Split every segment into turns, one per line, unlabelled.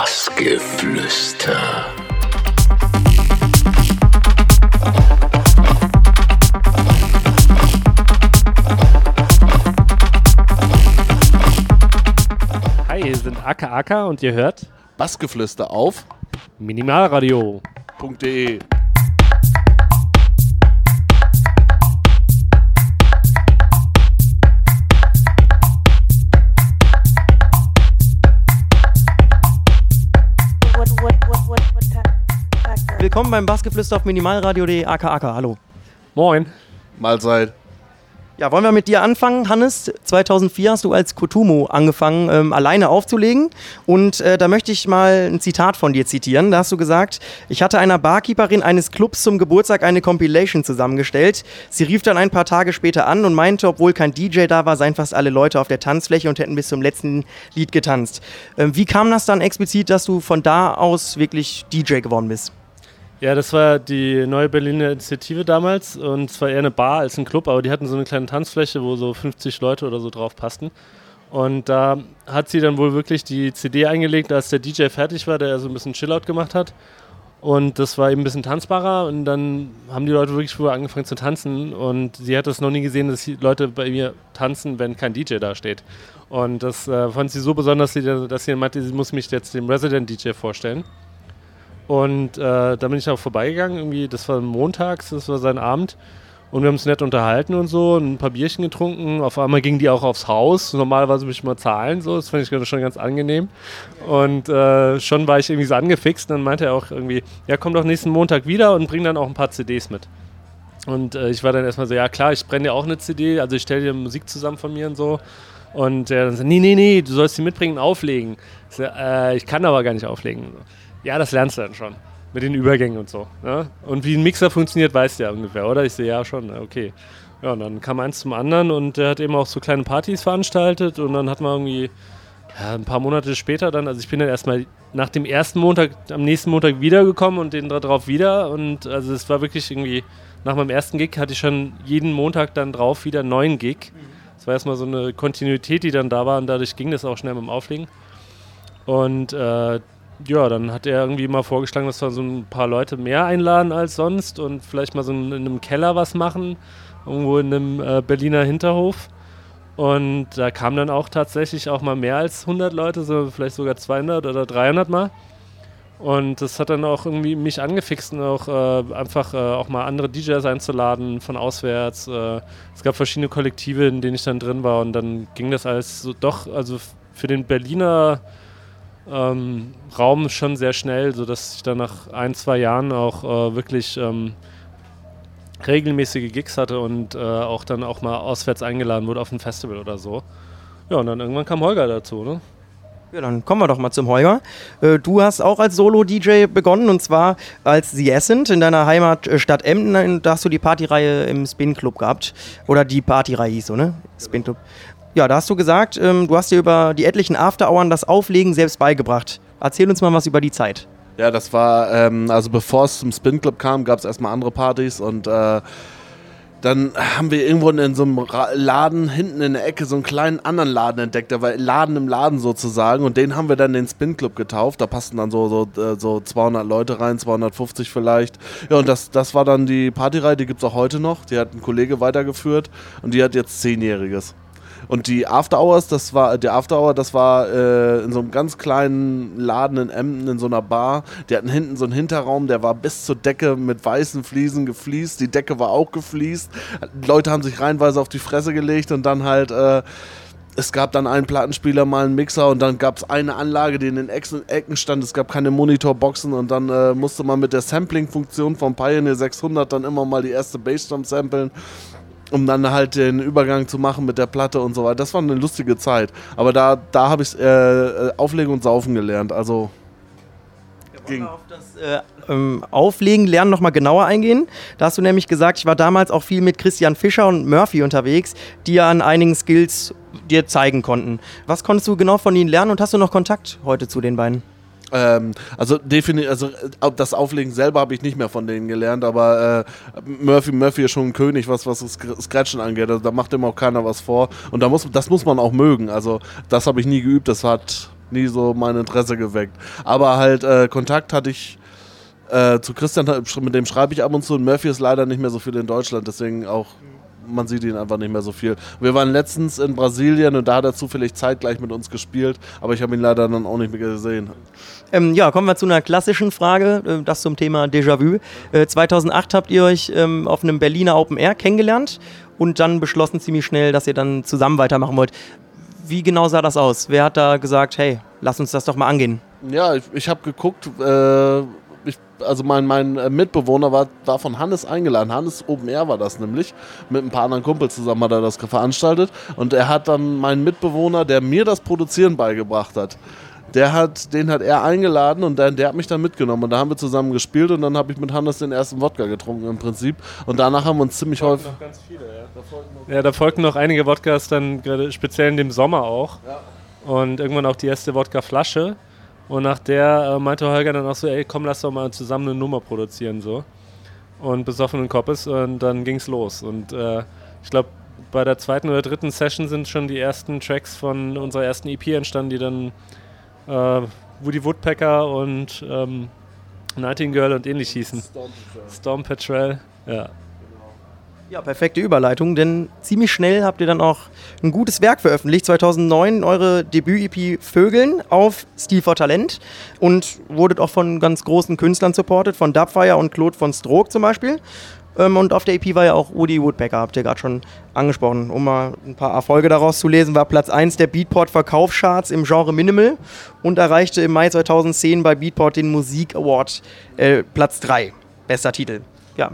Bassgeflüster.
Hi, hier sind Aka Aka und ihr hört
Bassgeflüster auf
Minimalradio.
Willkommen beim Bassgeflüster auf Minimalradio.de aka aka. Hallo.
Moin.
Mahlzeit.
Ja, wollen wir mit dir anfangen, Hannes? 2004 hast du als Kotumo angefangen, ähm, alleine aufzulegen. Und äh, da möchte ich mal ein Zitat von dir zitieren. Da hast du gesagt, ich hatte einer Barkeeperin eines Clubs zum Geburtstag eine Compilation zusammengestellt. Sie rief dann ein paar Tage später an und meinte, obwohl kein DJ da war, seien fast alle Leute auf der Tanzfläche und hätten bis zum letzten Lied getanzt. Ähm, wie kam das dann explizit, dass du von da aus wirklich DJ geworden bist?
Ja, das war die neue Berliner Initiative damals und es war eher eine Bar als ein Club, aber die hatten so eine kleine Tanzfläche, wo so 50 Leute oder so drauf passten. Und da hat sie dann wohl wirklich die CD eingelegt, als der DJ fertig war, der so ein bisschen Chillout gemacht hat. Und das war eben ein bisschen tanzbarer und dann haben die Leute wirklich früher angefangen zu tanzen und sie hat das noch nie gesehen, dass Leute bei mir tanzen, wenn kein DJ da steht. Und das äh, fand sie so besonders, dass sie, sie meinte, sie muss mich jetzt dem Resident DJ vorstellen. Und äh, da bin ich auch vorbeigegangen, irgendwie, das war montags, das war sein Abend. Und wir haben uns nett unterhalten und so, und ein paar Bierchen getrunken. Auf einmal gingen die auch aufs Haus. Normalerweise muss ich mal zahlen, so. Das fand ich schon ganz angenehm. Und äh, schon war ich irgendwie so angefixt. Und dann meinte er auch irgendwie, ja, komm doch nächsten Montag wieder und bring dann auch ein paar CDs mit. Und äh, ich war dann erstmal so, ja klar, ich brenne dir auch eine CD, also ich stelle dir Musik zusammen von mir und so. Und er dann so, nee, nee, nee, du sollst die mitbringen und auflegen. Ich, so, äh, ich kann aber gar nicht auflegen. Ja, das lernst du dann schon. Mit den Übergängen und so. Ne? Und wie ein Mixer funktioniert, weißt du ja ungefähr, oder? Ich sehe ja schon, okay. Ja, und dann kam eins zum anderen und der hat eben auch so kleine Partys veranstaltet und dann hat man irgendwie ja, ein paar Monate später dann, also ich bin dann erstmal nach dem ersten Montag, am nächsten Montag wiedergekommen und den darauf wieder und also es war wirklich irgendwie, nach meinem ersten Gig hatte ich schon jeden Montag dann drauf wieder einen neuen Gig. Es war erstmal so eine Kontinuität, die dann da war und dadurch ging das auch schnell mit dem Auflegen. Und äh, ja, dann hat er irgendwie mal vorgeschlagen, dass wir so ein paar Leute mehr einladen als sonst und vielleicht mal so in, in einem Keller was machen, irgendwo in einem äh, Berliner Hinterhof. Und da kamen dann auch tatsächlich auch mal mehr als 100 Leute, so vielleicht sogar 200 oder 300 mal. Und das hat dann auch irgendwie mich angefixt und auch äh, einfach äh, auch mal andere DJs einzuladen von auswärts. Äh, es gab verschiedene Kollektive, in denen ich dann drin war und dann ging das alles so doch, also für den Berliner ähm, Raum schon sehr schnell, sodass ich dann nach ein, zwei Jahren auch äh, wirklich ähm, regelmäßige Gigs hatte und äh, auch dann auch mal auswärts eingeladen wurde auf ein Festival oder so. Ja, und dann irgendwann kam Holger dazu, ne?
Ja, dann kommen wir doch mal zum Holger. Äh, du hast auch als Solo-DJ begonnen und zwar als The Essent in deiner Heimatstadt Emden. Da hast du die Partyreihe im Spin Club gehabt. Oder die Partyreihe hieß so, ne? Spin Club. Ja, da hast du gesagt, ähm, du hast dir über die etlichen Afterhouren das Auflegen selbst beigebracht. Erzähl uns mal was über die Zeit.
Ja, das war, ähm, also bevor es zum Spin Club kam, gab es erstmal andere Partys und äh, dann haben wir irgendwo in so einem Laden hinten in der Ecke so einen kleinen anderen Laden entdeckt, der war Laden im Laden sozusagen und den haben wir dann den Spin Club getauft. Da passten dann so, so, äh, so 200 Leute rein, 250 vielleicht. Ja, und das, das war dann die Partyreihe, die gibt es auch heute noch. Die hat ein Kollege weitergeführt und die hat jetzt Zehnjähriges. Und die After Hours, das war, der After Hour, das war äh, in so einem ganz kleinen Laden in Emden, in so einer Bar. Die hatten hinten so einen Hinterraum, der war bis zur Decke mit weißen Fliesen gefliest. Die Decke war auch gefliest. Leute haben sich reihenweise auf die Fresse gelegt und dann halt. Äh, es gab dann einen Plattenspieler, mal einen Mixer und dann gab es eine Anlage, die in den Ecken stand. Es gab keine Monitorboxen und dann äh, musste man mit der Sampling-Funktion vom Pioneer 600 dann immer mal die erste Bassdrum samplen um dann halt den Übergang zu machen mit der Platte und so weiter. Das war eine lustige Zeit. Aber da, da habe ich äh, Auflegen und Saufen gelernt. Also
ging. auf das äh, ähm, Auflegen, Lernen nochmal genauer eingehen. Da hast du nämlich gesagt, ich war damals auch viel mit Christian Fischer und Murphy unterwegs, die ja an einigen Skills dir zeigen konnten. Was konntest du genau von ihnen lernen und hast du noch Kontakt heute zu den beiden?
Ähm, also definitiv, also äh, das Auflegen selber habe ich nicht mehr von denen gelernt, aber äh, Murphy Murphy ist schon ein König, was was das Scratchen angeht. Also, da macht ihm auch keiner was vor und da muss das muss man auch mögen. Also das habe ich nie geübt. Das hat nie so mein Interesse geweckt. Aber halt äh, Kontakt hatte ich äh, zu Christian, mit dem schreibe ich ab und zu. Und Murphy ist leider nicht mehr so viel in Deutschland, deswegen auch man sieht ihn einfach nicht mehr so viel. Wir waren letztens in Brasilien und da hat er zufällig zeitgleich mit uns gespielt, aber ich habe ihn leider dann auch nicht mehr gesehen.
Ähm, ja, kommen wir zu einer klassischen Frage, äh, das zum Thema Déjà-vu. Äh, 2008 habt ihr euch ähm, auf einem Berliner Open Air kennengelernt und dann beschlossen ziemlich schnell, dass ihr dann zusammen weitermachen wollt. Wie genau sah das aus? Wer hat da gesagt, hey, lass uns das doch mal angehen?
Ja, ich, ich habe geguckt, äh, also mein, mein äh, Mitbewohner war, war von Hannes eingeladen. Hannes Open Air war das nämlich. Mit ein paar anderen Kumpels zusammen hat er das veranstaltet. Und er hat dann meinen Mitbewohner, der mir das Produzieren beigebracht hat, der hat, den hat er eingeladen und der, der hat mich dann mitgenommen. Und da haben wir zusammen gespielt und dann habe ich mit Hannes den ersten Wodka getrunken im Prinzip. Und danach haben wir uns ziemlich häufig.
Noch ganz viele, ja. Da ja, da folgten noch einige Wodkas dann gerade speziell in dem Sommer auch. Ja. Und irgendwann auch die erste Wodka-Flasche. Und nach der äh, meinte Holger dann auch so, ey, komm, lass doch mal zusammen eine Nummer produzieren, so. Und besoffenen Kopes und dann ging's los. Und äh, ich glaube, bei der zweiten oder dritten Session sind schon die ersten Tracks von unserer ersten EP entstanden, die dann äh, Woody Woodpecker und ähm, Nightingale und ähnlich hießen. Storm Patrol. Storm Patrol, ja.
Ja, perfekte Überleitung, denn ziemlich schnell habt ihr dann auch ein gutes Werk veröffentlicht. 2009 eure Debüt-EP Vögeln auf Stil for Talent und wurdet auch von ganz großen Künstlern supportet, von Dubfire und Claude von Stroke zum Beispiel. Ähm, und auf der EP war ja auch Woody Woodpecker, habt ihr gerade schon angesprochen. Um mal ein paar Erfolge daraus zu lesen, war Platz 1 der Beatport Verkaufscharts im Genre Minimal und erreichte im Mai 2010 bei Beatport den Musik Award äh, Platz 3. Bester Titel. Ja,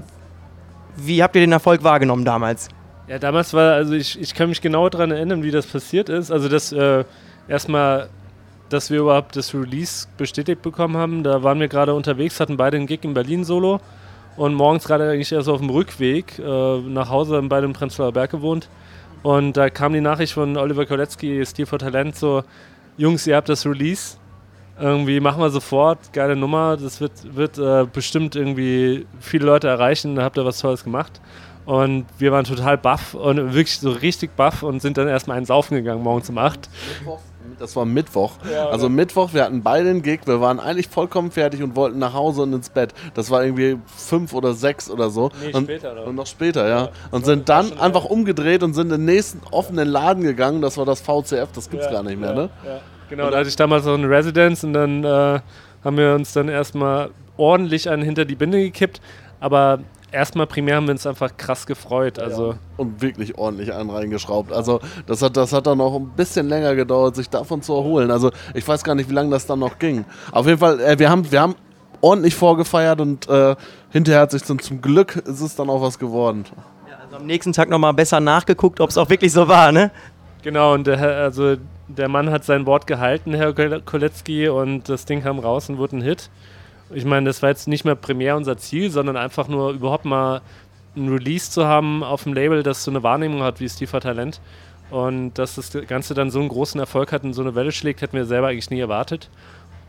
wie habt ihr den Erfolg wahrgenommen damals?
Ja, damals war, also ich, ich kann mich genau daran erinnern, wie das passiert ist. Also, dass äh, erstmal, dass wir überhaupt das Release bestätigt bekommen haben. Da waren wir gerade unterwegs, hatten beide einen Gig in Berlin solo und morgens gerade eigentlich erst auf dem Rückweg äh, nach Hause, haben beide im Prenzlauer Berg gewohnt. Und da kam die Nachricht von Oliver Kolecki, Steel for Talent, so: Jungs, ihr habt das Release irgendwie machen wir sofort, geile Nummer, das wird, wird äh, bestimmt irgendwie viele Leute erreichen, da habt ihr was Tolles gemacht. Und wir waren total baff und wirklich so richtig baff und sind dann erstmal einen Saufen gegangen, morgens um 8.
Das war Mittwoch. Ja, also Mittwoch, wir hatten beide einen Gig, wir waren eigentlich vollkommen fertig und wollten nach Hause und ins Bett. Das war irgendwie fünf oder sechs oder so.
Nee,
und,
später.
Und noch später, ja. ja. Und sind dann einfach umgedreht und sind in den nächsten offenen Laden gegangen. Das war das VCF, das gibt's ja, gar nicht mehr, ne? Ja.
Genau, da hatte ich damals noch eine Residenz und dann äh, haben wir uns dann erstmal ordentlich einen hinter die Binde gekippt. Aber erstmal primär haben wir uns einfach krass gefreut. Also. Ja,
und wirklich ordentlich einen reingeschraubt. Also das hat, das hat dann noch ein bisschen länger gedauert, sich davon zu erholen. Also ich weiß gar nicht, wie lange das dann noch ging. Auf jeden Fall, äh, wir, haben, wir haben ordentlich vorgefeiert und äh, hinterher hat sich dann zum Glück ist es dann auch was geworden.
Ja, also am nächsten Tag nochmal besser nachgeguckt, ob es auch wirklich so war, ne?
Genau, und der, also der Mann hat sein Wort gehalten, Herr Kolecki, und das Ding kam raus und wurde ein Hit. Ich meine, das war jetzt nicht mehr primär unser Ziel, sondern einfach nur überhaupt mal ein Release zu haben auf dem Label, das so eine Wahrnehmung hat wie Steve Talent. Und dass das Ganze dann so einen großen Erfolg hat und so eine Welle schlägt, hätten wir selber eigentlich nie erwartet.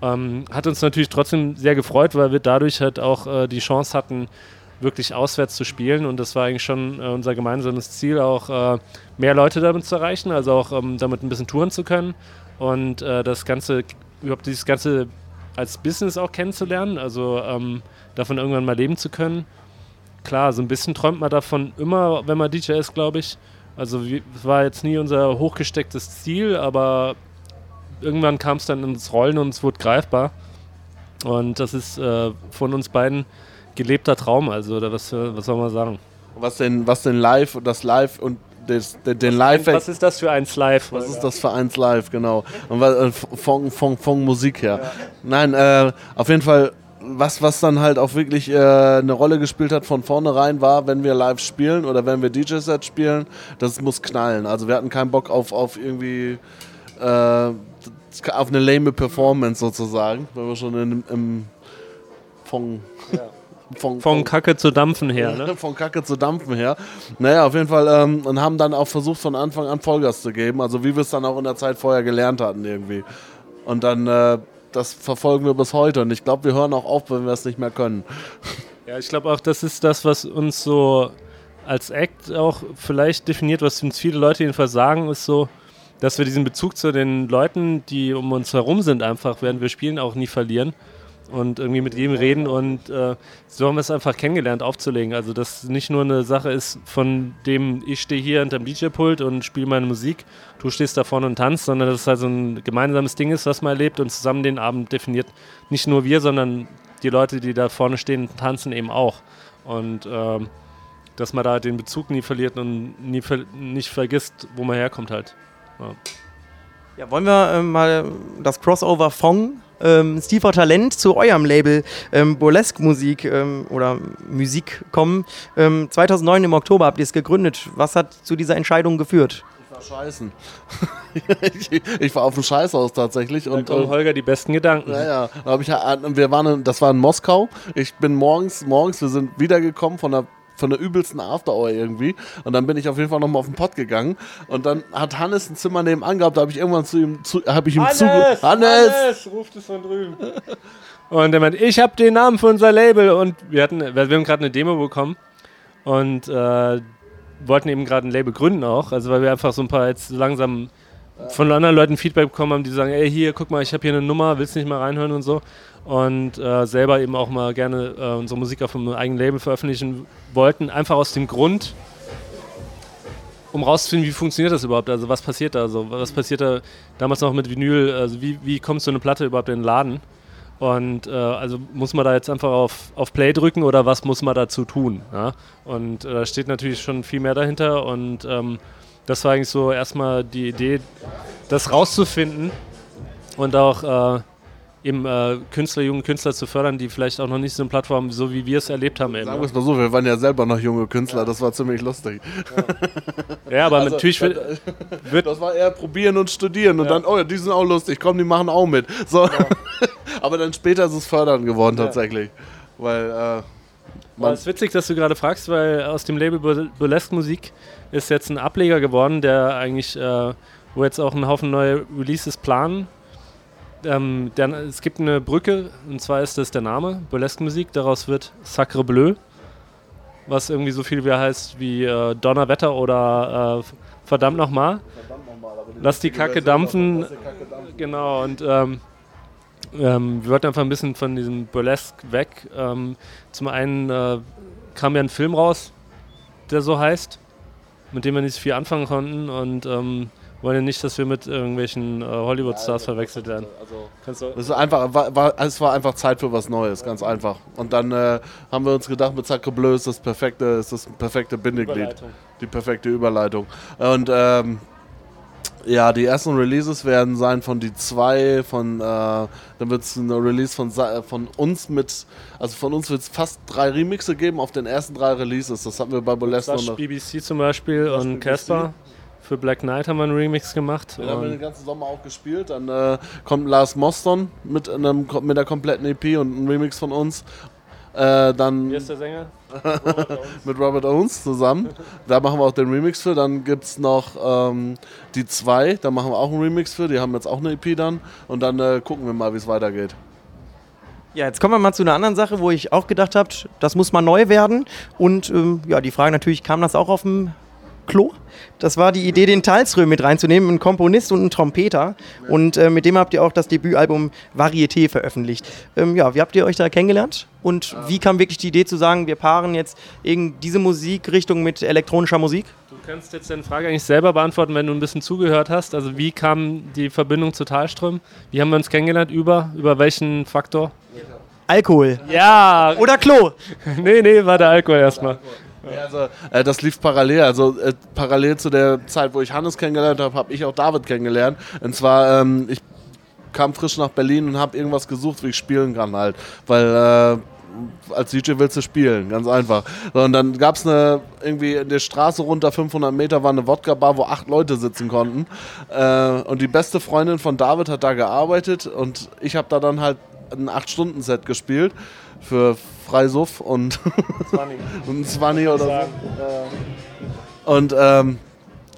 Ähm, hat uns natürlich trotzdem sehr gefreut, weil wir dadurch halt auch äh, die Chance hatten, wirklich auswärts zu spielen. Und das war eigentlich schon äh, unser gemeinsames Ziel, auch äh, mehr Leute damit zu erreichen, also auch ähm, damit ein bisschen touren zu können und äh, das Ganze, überhaupt dieses Ganze als Business auch kennenzulernen, also ähm, davon irgendwann mal leben zu können. Klar, so ein bisschen träumt man davon immer, wenn man DJ ist, glaube ich. Also es war jetzt nie unser hochgestecktes Ziel, aber irgendwann kam es dann ins Rollen und es wurde greifbar. Und das ist äh, von uns beiden gelebter Traum, also oder was, was soll man sagen?
Was denn, was denn live und das Live und des, den, den Live.
Was ist das für eins Live?
Was ist das für eins Live, genau. Und äh, von, von, von Musik her. Ja. Nein, äh, auf jeden Fall, was, was dann halt auch wirklich äh, eine Rolle gespielt hat von vornherein war, wenn wir live spielen oder wenn wir DJ-Sets spielen, das muss knallen. Also wir hatten keinen Bock auf, auf irgendwie äh, auf eine lame Performance sozusagen, weil wir schon in, im von ja.
Von, von, Kacke zu Dampfen her, ne?
Von Kacke zu Dampfen her. Naja, auf jeden Fall. Ähm, und haben dann auch versucht, von Anfang an Vollgas zu geben. Also wie wir es dann auch in der Zeit vorher gelernt hatten irgendwie. Und dann, äh, das verfolgen wir bis heute. Und ich glaube, wir hören auch auf, wenn wir es nicht mehr können.
Ja, ich glaube auch, das ist das, was uns so als Act auch vielleicht definiert, was uns viele Leute jedenfalls sagen, ist so, dass wir diesen Bezug zu den Leuten, die um uns herum sind, einfach, während wir spielen, auch nie verlieren und irgendwie mit jedem reden und äh, so haben wir es einfach kennengelernt aufzulegen. Also dass nicht nur eine Sache ist, von dem ich stehe hier hinterm DJ-Pult und spiele meine Musik, du stehst da vorne und tanzt, sondern dass es halt so ein gemeinsames Ding ist, was man erlebt und zusammen den Abend definiert. Nicht nur wir, sondern die Leute, die da vorne stehen, tanzen eben auch. Und äh, dass man da den Bezug nie verliert und nie ver nicht vergisst, wo man herkommt halt. Ja.
Ja, wollen wir äh, mal das Crossover von ähm, Steve Talent zu eurem Label ähm, Burlesque Musik ähm, oder Musik kommen? 2009 ähm, im Oktober habt ihr es gegründet. Was hat zu dieser Entscheidung geführt?
Ich war scheißen. ich, ich, war auf dem Scheißhaus tatsächlich.
Da und kommen Holger die besten Gedanken.
Ja, ja. Ich, wir waren, das war in Moskau. Ich bin morgens, morgens, wir sind wiedergekommen von der von der übelsten Afterhour irgendwie. Und dann bin ich auf jeden Fall nochmal auf den Pott gegangen. Und dann hat Hannes ein Zimmer nebenan gehabt. Da habe ich irgendwann zu ihm, zu, habe ich ihm
Hannes, Hannes! Hannes! ruft es von drüben. und er meint, ich habe den Namen für unser Label. Und wir hatten, wir haben gerade eine Demo bekommen. Und äh, wollten eben gerade ein Label gründen auch. Also weil wir einfach so ein paar jetzt langsam von anderen Leuten Feedback bekommen haben, die sagen, ey, hier, guck mal, ich habe hier eine Nummer, willst du nicht mal reinhören und so und äh, selber eben auch mal gerne äh, unsere Musik auf einem eigenen Label veröffentlichen wollten. Einfach aus dem Grund, um rauszufinden, wie funktioniert das überhaupt? Also was passiert da? Also, was passiert da damals noch mit Vinyl? Also wie, wie kommt so eine Platte überhaupt in den Laden? Und äh, also muss man da jetzt einfach auf, auf Play drücken oder was muss man dazu tun? Ja? Und äh, da steht natürlich schon viel mehr dahinter und ähm, das war eigentlich so erstmal die Idee, das rauszufinden und auch äh, eben äh, Künstler, junge Künstler zu fördern, die vielleicht auch noch nicht so eine Plattform, so wie wir es erlebt haben. Eben,
Sagen wir es mal so, wir waren ja selber noch junge Künstler, ja. das war ziemlich lustig.
Ja, ja aber also, natürlich wird,
wird, Das war eher probieren und studieren und ja. dann, oh ja, die sind auch lustig, komm, die machen auch mit. So. aber dann später ist es fördern geworden tatsächlich. Weil, äh,
man es ist witzig, dass du gerade fragst, weil aus dem Label Burlesque Musik ist jetzt ein Ableger geworden, der eigentlich, äh, wo jetzt auch ein Haufen neue Releases planen ähm, der, es gibt eine Brücke, und zwar ist das der Name, Burlesque Musik, daraus wird Sacre Bleu, was irgendwie so viel wie heißt wie äh, Donnerwetter oder äh, verdammt nochmal. Lass die Kacke dampfen. Genau, und ähm, ähm, wir wollten einfach ein bisschen von diesem Burlesque weg. Ähm, zum einen äh, kam ja ein Film raus, der so heißt, mit dem wir nicht so viel anfangen konnten und ähm, wollen ja nicht, dass wir mit irgendwelchen äh, Hollywood-Stars ja, verwechselt werden.
Also, es, einfach, war, war, es war einfach Zeit für was Neues, ganz einfach. Und dann äh, haben wir uns gedacht, mit Sacre Bleu ist das perfekte, ist das perfekte Bindeglied. Die perfekte Überleitung. Und ähm, ja, die ersten Releases werden sein von die zwei, von äh, dann wird es eine Release von, von uns mit, also von uns wird es fast drei Remixe geben auf den ersten drei Releases. Das hatten wir bei Bolesno
noch. BBC zum Beispiel und Casper. Für Black Knight haben wir einen Remix gemacht.
Den haben wir den ganzen Sommer auch gespielt. Dann äh, kommt Lars Moston mit, einem, mit der kompletten EP und ein Remix von uns. Äh, dann
Wie ist der Sänger?
mit Robert Owens zusammen. Da machen wir auch den Remix für. Dann gibt es noch ähm, die zwei, da machen wir auch einen Remix für. Die haben jetzt auch eine EP dann. Und dann äh, gucken wir mal, wie es weitergeht.
Ja, jetzt kommen wir mal zu einer anderen Sache, wo ich auch gedacht habe, das muss mal neu werden. Und ähm, ja, die Frage natürlich, kam das auch auf dem Klo. Das war die Idee, den Talsröhm mit reinzunehmen, ein Komponist und ein Trompeter. Und äh, mit dem habt ihr auch das Debütalbum Varieté veröffentlicht. Ähm, ja, wie habt ihr euch da kennengelernt? Und wie kam wirklich die Idee zu sagen, wir paaren jetzt diese Musikrichtung mit elektronischer Musik?
Du kannst jetzt deine Frage eigentlich selber beantworten, wenn du ein bisschen zugehört hast. Also wie kam die Verbindung zu Talström? Wie haben wir uns kennengelernt? Über? Über welchen Faktor?
Alkohol.
Ja.
Oder Klo.
nee, nee, war der Alkohol erstmal.
Ja, also, äh, das lief parallel. Also äh, parallel zu der Zeit, wo ich Hannes kennengelernt habe, habe ich auch David kennengelernt. Und zwar, ähm, ich kam frisch nach Berlin und habe irgendwas gesucht, wie ich spielen kann halt. Weil äh, als DJ willst du spielen, ganz einfach. Und dann gab es irgendwie in der Straße runter 500 Meter war eine Wodka-Bar, wo acht Leute sitzen konnten. Äh, und die beste Freundin von David hat da gearbeitet und ich habe da dann halt ein 8-Stunden-Set gespielt für Freisuff und, und Zwanni oder so. Und ähm,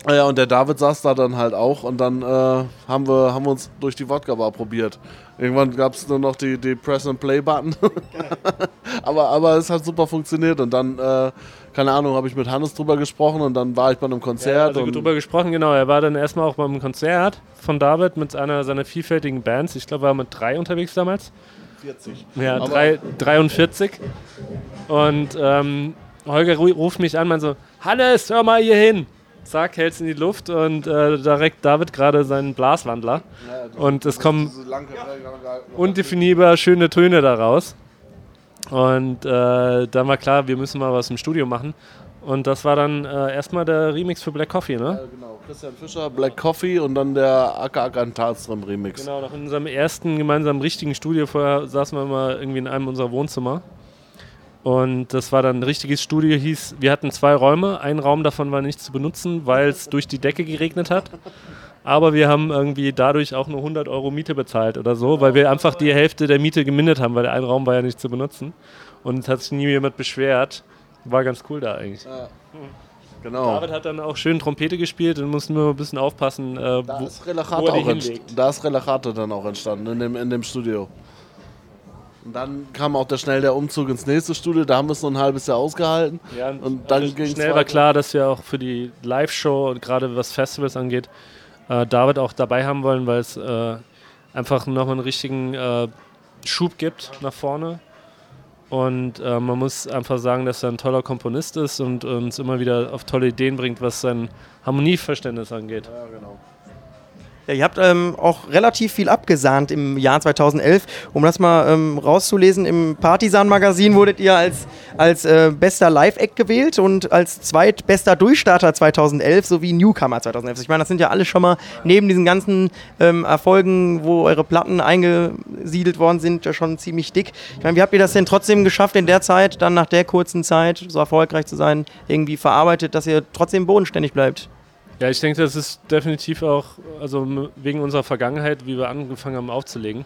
Ja, und der David saß da dann halt auch und dann äh, haben, wir, haben wir uns durch die Wodka-Bar probiert. Irgendwann gab es nur noch die, die Press-and-Play-Button. aber, aber es hat super funktioniert und dann, äh, keine Ahnung, habe ich mit Hannes drüber gesprochen und dann war ich bei einem Konzert.
Ja, also
und
drüber gesprochen, genau. Er war dann erstmal auch beim Konzert von David mit einer seiner vielfältigen Bands. Ich glaube, er war mit drei unterwegs damals.
40.
Ja,
Aber-
drei, 43. Und ähm, Holger ru- ruft mich an, man so, Hannes, hör mal hier hin. Zack, hält's in die Luft und äh, direkt David gerade seinen Blaswandler. Und es kommen undefinierbar schöne Töne daraus. Und äh, dann war klar, wir müssen mal was im Studio machen. Und das war dann äh, erstmal der Remix für Black Coffee, ne?
Ja, genau. Christian Fischer, Black Coffee und dann der Aka Aka Talström Remix.
Genau, noch in unserem ersten gemeinsamen richtigen Studio. Vorher saßen wir mal irgendwie in einem unserer Wohnzimmer. Und das war dann ein richtiges Studio, hieß, wir hatten zwei Räume. Ein Raum davon war nicht zu benutzen, weil es durch die Decke geregnet hat. Aber wir haben irgendwie dadurch auch nur 100 Euro Miete bezahlt oder so, weil wir einfach die Hälfte der Miete gemindert haben, weil der ein Raum war ja nicht zu benutzen. Und es hat sich nie jemand beschwert. War ganz cool da eigentlich.
Genau.
David hat dann auch schön Trompete gespielt und mussten wir ein bisschen aufpassen. Äh,
Da
wo,
ist
wo
Relachate
er die hinlegt.
da ist Relachate dann auch entstanden in dem, in dem Studio. Und dann kam auch der schnell der Umzug ins nächste Studio, da haben wir es noch ein halbes Jahr ausgehalten.
Ja,
Und dann
also
ging's
schnell war klar, dass wir auch für die Live-Show und gerade was Festivals angeht, äh, David auch dabei haben wollen, weil es äh, einfach nochmal einen richtigen äh, Schub gibt nach vorne. Und äh, man muss einfach sagen, dass er ein toller Komponist ist und uns immer wieder auf tolle Ideen bringt, was sein Harmonieverständnis angeht.
Ja, genau.
Ja, ihr habt ähm, auch relativ viel abgesahnt im Jahr 2011. Um das mal ähm, rauszulesen, im Partisan-Magazin wurdet ihr als, als äh, bester Live-Act gewählt und als zweitbester Durchstarter 2011 sowie Newcomer 2011. Ich meine, das sind ja alle schon mal neben diesen ganzen ähm, Erfolgen, wo eure Platten eingesiedelt worden sind, ja schon ziemlich dick. Ich meine, wie habt ihr das denn trotzdem geschafft, in der Zeit, dann nach der kurzen Zeit so erfolgreich zu sein, irgendwie verarbeitet, dass ihr trotzdem bodenständig bleibt?
Ja, ich denke, das ist definitiv auch, also wegen unserer Vergangenheit, wie wir angefangen haben aufzulegen.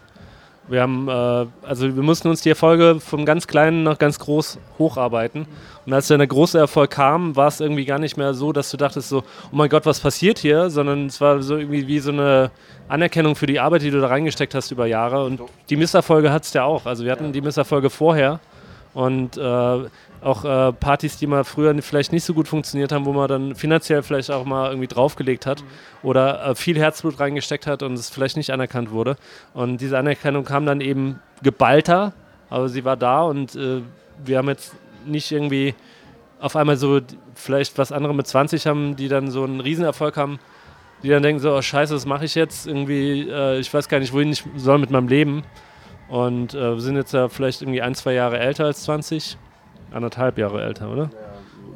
Wir haben, äh, also wir mussten uns die Erfolge vom ganz Kleinen nach ganz groß hocharbeiten. Und als dann der große Erfolg kam, war es irgendwie gar nicht mehr so, dass du dachtest so, oh mein Gott, was passiert hier? Sondern es war so irgendwie wie so eine Anerkennung für die Arbeit, die du da reingesteckt hast über Jahre. Und die Misserfolge hat es ja auch. Also wir hatten die Misserfolge vorher. Und äh, auch äh, Partys, die mal früher vielleicht nicht so gut funktioniert haben, wo man dann finanziell vielleicht auch mal irgendwie draufgelegt hat oder äh, viel Herzblut reingesteckt hat und es vielleicht nicht anerkannt wurde. Und diese Anerkennung kam dann eben geballter, aber sie war da und äh, wir haben jetzt nicht irgendwie auf einmal so vielleicht was andere mit 20 haben, die dann so einen Riesenerfolg haben, die dann denken so, oh scheiße, was mache ich jetzt? Irgendwie, äh, ich weiß gar nicht, wohin ich soll mit meinem Leben. Und äh, wir sind jetzt ja vielleicht irgendwie ein, zwei Jahre älter als 20. Anderthalb Jahre älter, oder?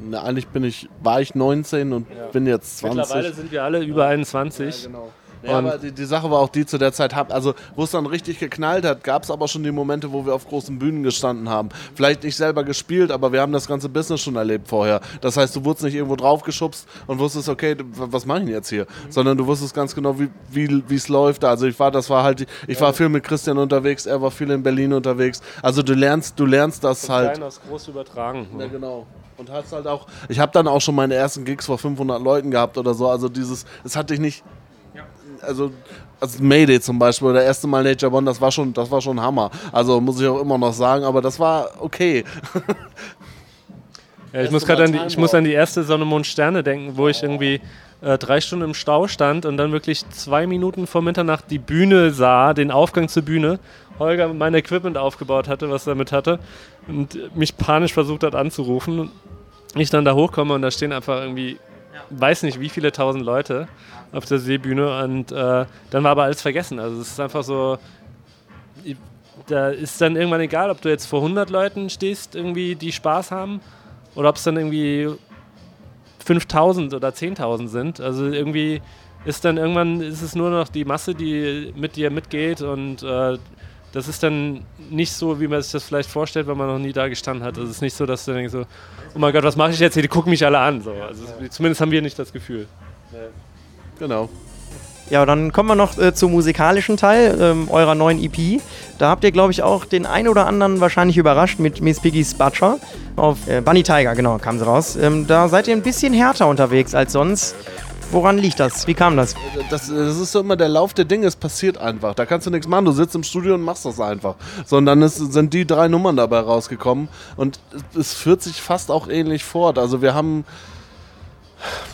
Na, eigentlich bin ich, war ich 19 und bin jetzt 20.
Mittlerweile sind wir alle über 21.
genau. Ja, aber die, die Sache war auch die zu der Zeit, hab, also wo es dann richtig geknallt hat, gab es aber schon die Momente, wo wir auf großen Bühnen gestanden haben. Vielleicht nicht selber gespielt, aber wir haben das ganze Business schon erlebt vorher. Das heißt, du wurdest nicht irgendwo draufgeschubst und wusstest, okay, was mache ich denn jetzt hier? Sondern du wusstest ganz genau, wie es läuft. Also ich war, das war halt, ich war viel mit Christian unterwegs, er war viel in Berlin unterwegs. Also du lernst, du lernst das
Von
halt.
klein aus groß übertragen.
Ja, genau. Und hast halt auch, ich habe dann auch schon meine ersten Gigs vor 500 Leuten gehabt oder so. Also dieses, es hatte ich nicht, also, also Mayday zum Beispiel, der erste Mal Nature One, das war schon, das war schon Hammer. Also muss ich auch immer noch sagen, aber das war okay.
Ja, ich muss gerade an, die- ich muss an die erste Sonne, Mond, Sterne denken, wo ich irgendwie äh, drei Stunden im Stau stand und dann wirklich zwei Minuten vor Mitternacht die Bühne sah, den Aufgang zur Bühne. Holger mein Equipment aufgebaut hatte, was er mit hatte und mich panisch versucht hat anzurufen. Ich dann da hochkomme und da stehen einfach irgendwie, weiß nicht wie viele tausend Leute auf der Seebühne und äh, dann war aber alles vergessen. Also es ist einfach so, da ist dann irgendwann egal, ob du jetzt vor 100 Leuten stehst, irgendwie, die Spaß haben, oder ob es dann irgendwie 5000 oder 10.000 sind. Also irgendwie ist dann irgendwann ist es nur noch die Masse, die mit dir mitgeht und äh, das ist dann nicht so, wie man sich das vielleicht vorstellt, wenn man noch nie da gestanden hat. Also es ist nicht so, dass du denkst so, oh mein Gott, was mache ich jetzt hier? Die gucken mich alle an. So. Also es, zumindest haben wir nicht das Gefühl.
Genau.
Ja, dann kommen wir noch äh, zum musikalischen Teil ähm, eurer neuen EP. Da habt ihr, glaube ich, auch den ein oder anderen wahrscheinlich überrascht mit Miss Piggy's Butcher. Auf äh, Bunny Tiger, genau, kam sie raus. Ähm, da seid ihr ein bisschen härter unterwegs als sonst. Woran liegt das? Wie kam das?
Das, das ist so immer der Lauf der Dinge, es passiert einfach. Da kannst du nichts machen. Du sitzt im Studio und machst das einfach. So, und dann ist, sind die drei Nummern dabei rausgekommen und es führt sich fast auch ähnlich fort. Also wir haben.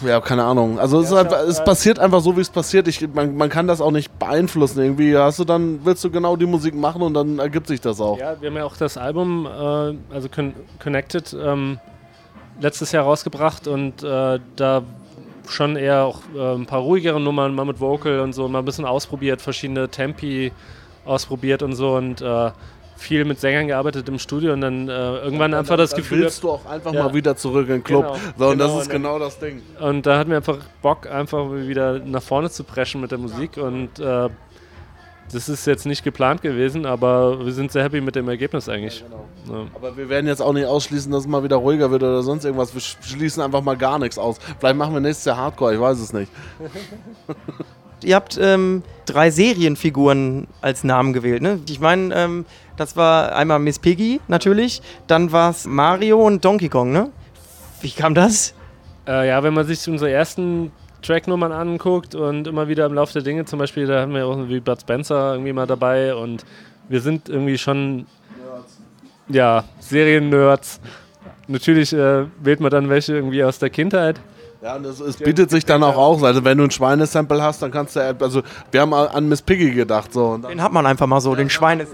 Ja, keine Ahnung. Also es, ist einfach, es passiert einfach so, wie es passiert. Ich, man, man kann das auch nicht beeinflussen. Irgendwie hast du dann, willst du genau die Musik machen und dann ergibt sich das auch.
Ja, wir haben ja auch das Album, äh, also Con Connected, ähm, letztes Jahr rausgebracht und äh, da schon eher auch äh, ein paar ruhigere Nummern, mal mit Vocal und so, mal ein bisschen ausprobiert, verschiedene Tempi ausprobiert und so und äh, viel mit Sängern gearbeitet im Studio und dann äh, irgendwann
Dann-
einfach das
dann
Gefühl.
willst du auch einfach
Ja.
mal wieder zurück in den Club.
Genau,
so, und
genau,
das ist
und dann-
genau das Ding.
Und da hatten wir einfach Bock, einfach wieder nach vorne zu preschen mit der Musik und äh, das ist jetzt nicht geplant gewesen, aber wir sind sehr happy mit dem Ergebnis eigentlich. Ja.
Aber wir werden jetzt auch nicht ausschließen, dass es mal wieder ruhiger wird oder sonst irgendwas. Wir sch- schließen einfach mal gar nichts aus. Vielleicht machen wir nächstes Jahr Hardcore, ich weiß es nicht.
Ihr habt ähm, drei Serienfiguren als Namen gewählt, ne? Ich meine, ähm, das war einmal Miss Piggy natürlich, dann war es Mario und Donkey Kong, ne? Wie kam das?
Äh, ja, wenn man sich unsere ersten Tracknummern anguckt und immer wieder im Laufe der Dinge, zum Beispiel, da haben wir auch wie Bud Spencer irgendwie mal dabei und wir sind irgendwie schon, ja, Serien-Nerds. Natürlich äh, wählt man dann welche irgendwie aus der Kindheit.
Ja, und es, es bietet sich dann auch aus. Also wenn du ein Schweinesample hast, dann kannst du, also wir haben an Miss Piggy gedacht. So. Und dann,
Den hat man einfach mal so, den Schweine.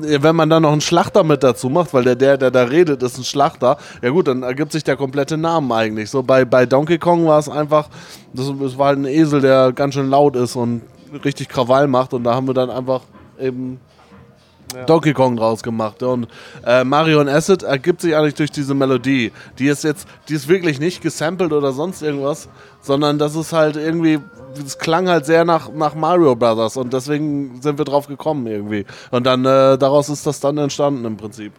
wenn man dann noch einen Schlachter mit dazu macht, weil der, der, der da redet, ist ein Schlachter, ja gut, dann ergibt sich der komplette Name eigentlich. So bei, bei Donkey Kong war es einfach, das, das war halt ein Esel, der ganz schön laut ist und richtig Krawall macht und da haben wir dann einfach eben Donkey Kong draus gemacht. Und äh, Mario und Acid ergibt sich eigentlich durch diese Melodie. Die ist jetzt, die ist wirklich nicht gesampelt oder sonst irgendwas, sondern das ist halt irgendwie, es klang halt sehr nach, nach Mario Brothers und deswegen sind wir drauf gekommen irgendwie. Und dann, äh, daraus ist das dann entstanden im Prinzip.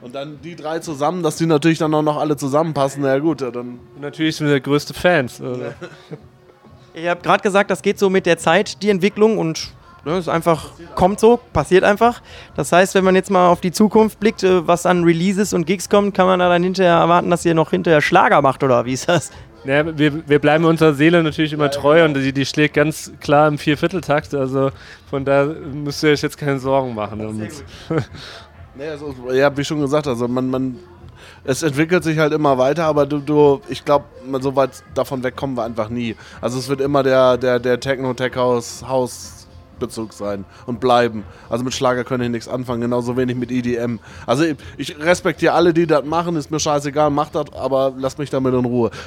Und dann die drei zusammen, dass die natürlich dann auch noch alle zusammenpassen, na ja gut, ja, dann.
Und natürlich sind wir der größte Fans. Also,
Ihr habt gerade gesagt, das geht so mit der Zeit, die Entwicklung und ne, ist einfach, kommt so, passiert einfach. Das heißt, wenn man jetzt mal auf die Zukunft blickt, äh, was an Releases und Gigs kommt, kann man da dann hinterher erwarten, dass ihr noch hinterher Schlager macht oder wie ist das?
Ja, wir, wir bleiben unserer Seele natürlich immer treu und die, die schlägt ganz klar im Viervierteltakt. Also von da müsst ihr euch jetzt keine Sorgen machen. Um.
Nee, also, ja, wie schon gesagt, also man, man, es entwickelt sich halt immer weiter, aber du, du ich glaube, so weit davon wegkommen wir einfach nie. Also es wird immer der, der, der Techno-Tech-House Hausbezug sein und bleiben. Also mit Schlager können ich nichts anfangen, genauso wenig mit EDM. Also ich, ich respektiere alle, die das machen, ist mir scheißegal, macht das, aber lasst mich damit in Ruhe.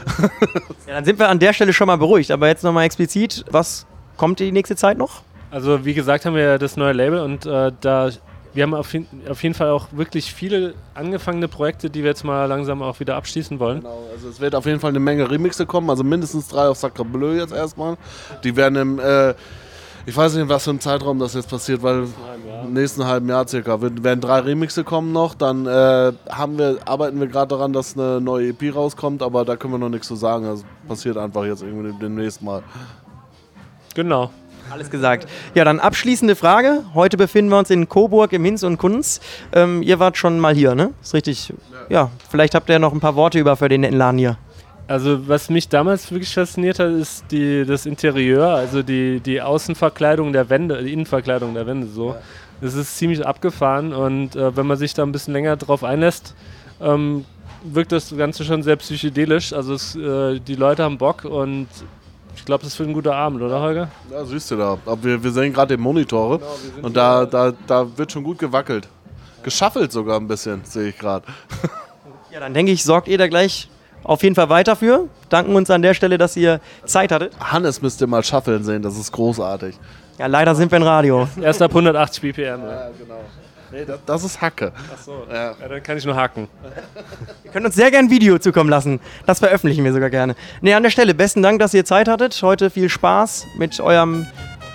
Ja, dann sind wir an der Stelle schon mal beruhigt. Aber jetzt nochmal explizit, was kommt die nächste Zeit noch?
Also wie gesagt haben wir ja das neue Label und äh, da wir haben auf, jeden- auf jeden Fall auch wirklich viele angefangene Projekte, die wir jetzt mal langsam auch wieder abschließen wollen.
Genau, also es wird auf jeden Fall eine Menge Remixe kommen, also mindestens drei auf Sacre Bleu jetzt erstmal. Die werden im, äh, ich weiß nicht, in was für einem Zeitraum das jetzt passiert, weil im nächsten halben Jahr circa werden drei Remixe kommen noch. Dann äh, haben wir, arbeiten wir gerade daran, dass eine neue EP rauskommt, aber da können wir noch nichts zu sagen. Das passiert einfach jetzt irgendwie demnächst mal.
Genau.
Alles gesagt. Ja, dann abschließende Frage. Heute befinden wir uns in Coburg im Hinz und Kunz. Ähm, ihr wart schon mal hier, ne? Ist richtig. Ja, vielleicht habt ihr noch ein paar Worte über für den netten Laden hier.
Also was mich damals wirklich fasziniert hat, ist die, das Interieur, also die, die Außenverkleidung der Wände, die Innenverkleidung der Wände so. Das ist ziemlich abgefahren und äh, wenn man sich da ein bisschen länger drauf einlässt, ähm, wirkt das Ganze schon sehr psychedelisch. Also es, äh, die Leute haben Bock und ich glaube, das wird ein guter Abend, oder Holger?
Ja, siehst du da. Aber wir, wir sehen gerade die Monitore und da, da, da wird schon gut gewackelt. Geschaffelt sogar ein bisschen, sehe ich gerade.
Ja, dann denke ich, sorgt ihr da gleich auf jeden Fall weiter für. Danken uns an der Stelle, dass ihr Zeit hattet.
Hannes müsst ihr mal schaffeln sehen, das ist großartig.
Ja, leider sind wir im Radio.
Erst ab 180 BPM. Ja.
Ja, genau. Nee, das, das ist Hacke.
Achso,
Ja.
ja, dann kann ich nur hacken.
Ihr könnt uns sehr gerne ein Video zukommen lassen. Das veröffentlichen wir sogar gerne. Nee, an der Stelle, besten Dank, dass ihr Zeit hattet. Heute viel Spaß mit eurem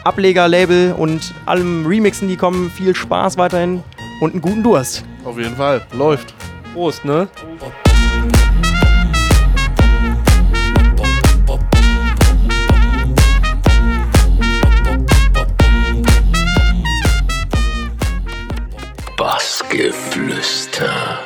Ablegerlabel und allem Remixen, die kommen. Viel Spaß weiterhin und einen guten Durst.
Auf jeden Fall. Läuft.
Prost, ne?
Bassgeflüster.